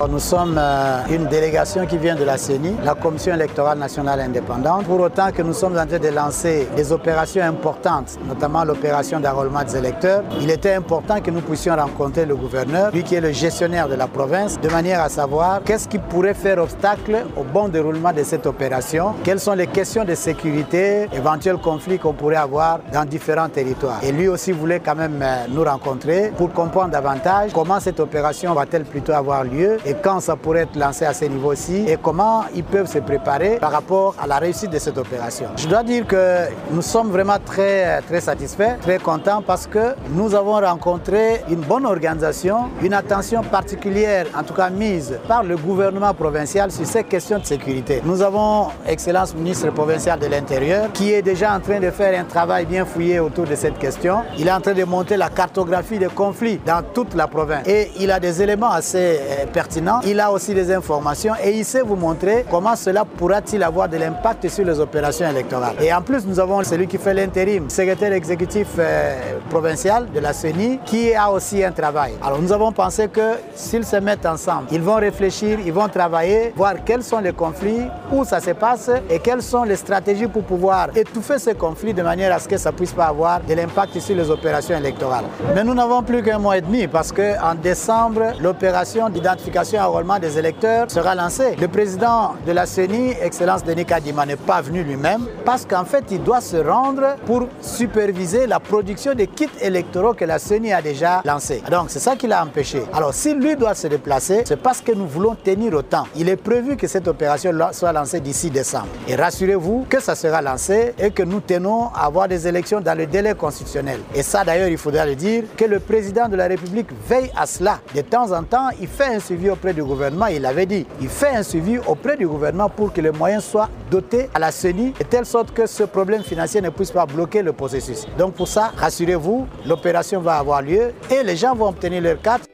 Nous sommes euh, une délégation qui vient de la CENI, la Commission électorale nationale indépendante, pour autant que nous sommes en train de lancer des opérations importantes, notamment l'opération d'enrôlement des électeurs. Il était important que nous puissions rencontrer le gouverneur, lui qui est le gestionnaire de la province, de manière à savoir qu'est-ce qui pourrait faire obstacle au bon déroulement de cette opération, quelles sont les questions de sécurité, éventuels conflits qu'on pourrait avoir dans différents territoires. Et lui aussi voulait quand même euh, nous rencontrer pour comprendre davantage comment cette opération va-t-elle plutôt avoir lieu et quand ça pourrait être lancé à ce niveau-ci et comment ils peuvent se préparer par rapport à la réussite de cette opération. Je dois dire que nous sommes vraiment très, très satisfaits, très contents parce que nous avons rencontré une bonne organisation, une attention particulière, en tout cas mise par le gouvernement provincial sur ces questions de sécurité. Nous avons, Excellence ministre provincial de l'Intérieur, qui est déjà en train de faire un travail bien fouillé autour de cette question. Il est en train de monter la cartographie des conflits dans toute la province. Et il a des éléments assez euh, Il a aussi des informations et il sait vous montrer comment cela pourra-t-il avoir de l'impact sur les opérations électorales. Et en plus, nous avons celui qui fait l'intérim, secrétaire exécutif euh, provincial de la CENI, qui a aussi un travail. Alors nous avons pensé que s'ils se mettent ensemble, ils vont réfléchir, ils vont travailler, voir quels sont les conflits, où ça se passe et quelles sont les stratégies pour pouvoir étouffer ces conflits de manière à ce que ça puisse pas avoir de l'impact sur les opérations électorales. Mais nous n'avons plus qu'un mois et demi parce qu'en décembre, l'opération d'identification et enrôlement des électeurs sera lancée. Le président de la CENI, Excellence Denis Kadima, n'est pas venu lui-même parce qu'en fait, il doit se rendre pour superviser la production des kits électoraux que la CENI a déjà lancés. Donc, c'est ça qui l'a empêché. Alors, si lui doit se déplacer, c'est parce que nous voulons tenir au temps. Il est prévu que cette opération soit lancée d'ici décembre. Et rassurez-vous que ça sera lancé et que nous tenons à avoir des élections dans le délai constitutionnel. Et ça, d'ailleurs, il faudra le dire, que le président de la République veille à cela. De temps en temps, il fait un suivi auprès du gouvernement, il l'avait dit. Il fait un suivi auprès du gouvernement pour que les moyens soient dotés à la CENI, de telle sorte que ce problème financier ne puisse pas bloquer le processus. Donc pour ça, rassurez-vous, l'opération va avoir lieu et les gens vont obtenir leur carte.